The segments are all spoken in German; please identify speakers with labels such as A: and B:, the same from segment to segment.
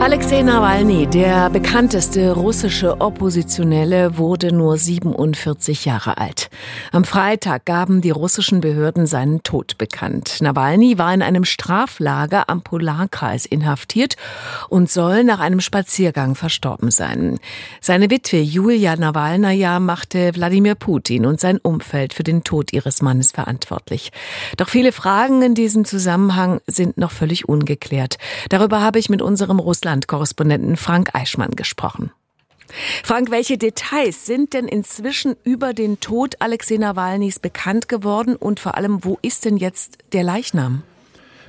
A: Alexei Nawalny, der bekannteste russische Oppositionelle, wurde nur 47 Jahre alt. Am Freitag gaben die russischen Behörden seinen Tod bekannt. Nawalny war in einem Straflager am Polarkreis inhaftiert und soll nach einem Spaziergang verstorben sein. Seine Witwe Julia Nawalnaja machte Wladimir Putin und sein Umfeld für den Tod ihres Mannes verantwortlich. Doch viele Fragen in diesem Zusammenhang sind noch völlig ungeklärt. Darüber habe ich mit unserem Russland Russland-Korrespondenten Frank Eichmann gesprochen. Frank, welche Details sind denn inzwischen über den Tod Alexei Nawalnys bekannt geworden und vor allem, wo ist denn jetzt der Leichnam?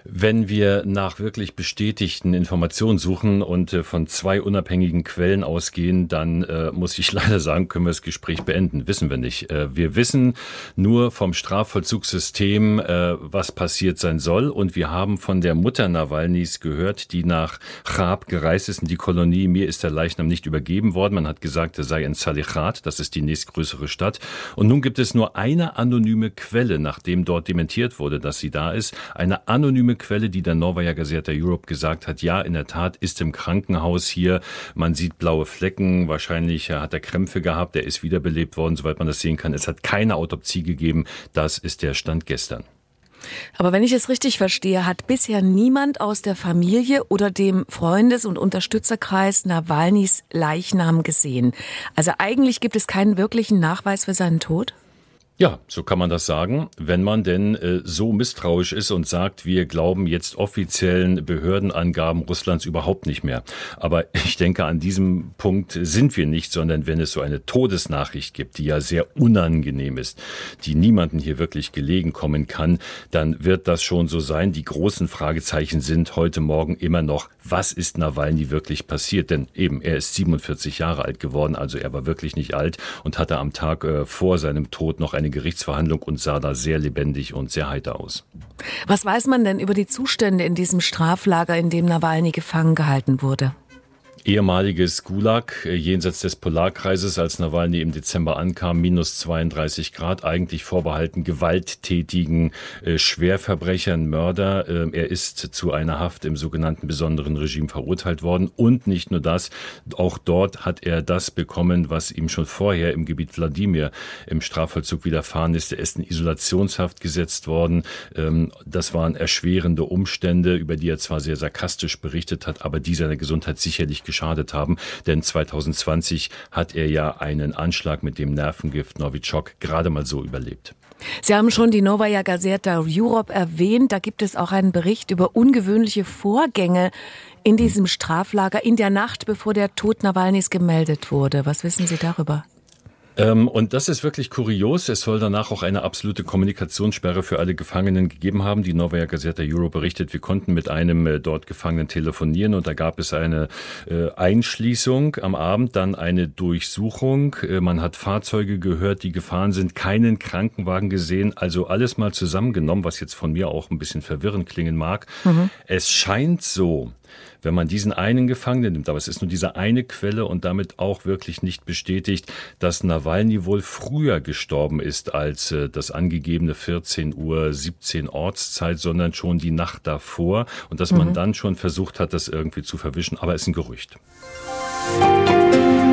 B: Wenn wir nach wirklich bestätigten Informationen suchen und äh, von zwei unabhängigen Quellen ausgehen, dann äh, muss ich leider sagen, können wir das Gespräch beenden. Wissen wir nicht. Äh, wir wissen nur vom Strafvollzugssystem, äh, was passiert sein soll. Und wir haben von der Mutter Nawalnys gehört, die nach Chab gereist ist in die Kolonie. Mir ist der Leichnam nicht übergeben worden. Man hat gesagt, er sei in Salichat, das ist die nächstgrößere Stadt. Und nun gibt es nur eine anonyme Quelle, nachdem dort dementiert wurde, dass sie da ist. Eine anonyme Quelle, die der Novaya Gazeta Europe gesagt hat, ja, in der Tat ist im Krankenhaus hier, man sieht blaue Flecken, wahrscheinlich hat er Krämpfe gehabt, er ist wiederbelebt worden, soweit man das sehen kann. Es hat keine Autopsie gegeben, das ist der Stand gestern.
A: Aber wenn ich es richtig verstehe, hat bisher niemand aus der Familie oder dem Freundes- und Unterstützerkreis Nawalnys Leichnam gesehen. Also eigentlich gibt es keinen wirklichen Nachweis für seinen Tod?
B: Ja, so kann man das sagen, wenn man denn äh, so misstrauisch ist und sagt, wir glauben jetzt offiziellen Behördenangaben Russlands überhaupt nicht mehr. Aber ich denke, an diesem Punkt sind wir nicht, sondern wenn es so eine Todesnachricht gibt, die ja sehr unangenehm ist, die niemanden hier wirklich gelegen kommen kann, dann wird das schon so sein. Die großen Fragezeichen sind heute Morgen immer noch, was ist Nawalny wirklich passiert? Denn eben, er ist 47 Jahre alt geworden, also er war wirklich nicht alt und hatte am Tag äh, vor seinem Tod noch eine eine Gerichtsverhandlung und sah da sehr lebendig und sehr heiter aus.
A: Was weiß man denn über die Zustände in diesem Straflager, in dem Nawalny gefangen gehalten wurde?
B: Ehemaliges Gulag äh, jenseits des Polarkreises, als Nawalny im Dezember ankam, minus 32 Grad, eigentlich vorbehalten gewalttätigen äh, Schwerverbrechern, Mörder. Äh, er ist zu einer Haft im sogenannten besonderen Regime verurteilt worden. Und nicht nur das, auch dort hat er das bekommen, was ihm schon vorher im Gebiet Wladimir im Strafvollzug widerfahren ist. Er ist in Isolationshaft gesetzt worden. Ähm, das waren erschwerende Umstände, über die er zwar sehr sarkastisch berichtet hat, aber die seiner Gesundheit sicherlich geschadet haben. Denn 2020 hat er ja einen Anschlag mit dem Nervengift Novichok gerade mal so überlebt.
A: Sie haben schon die Novaya Gazeta Europe erwähnt. Da gibt es auch einen Bericht über ungewöhnliche Vorgänge in diesem Straflager in der Nacht, bevor der Tod Nawalnys gemeldet wurde. Was wissen Sie darüber?
B: Ähm, und das ist wirklich kurios. Es soll danach auch eine absolute Kommunikationssperre für alle Gefangenen gegeben haben. Die Novaya Gazeta Euro berichtet, wir konnten mit einem äh, dort Gefangenen telefonieren und da gab es eine äh, Einschließung am Abend, dann eine Durchsuchung. Äh, man hat Fahrzeuge gehört, die gefahren sind, keinen Krankenwagen gesehen. Also alles mal zusammengenommen, was jetzt von mir auch ein bisschen verwirrend klingen mag. Mhm. Es scheint so, wenn man diesen einen Gefangenen nimmt, aber es ist nur diese eine Quelle und damit auch wirklich nicht bestätigt, dass Nawalny wohl früher gestorben ist als äh, das angegebene 14 Uhr 17 Ortszeit, sondern schon die Nacht davor und dass mhm. man dann schon versucht hat, das irgendwie zu verwischen, aber es ist ein Gerücht. Musik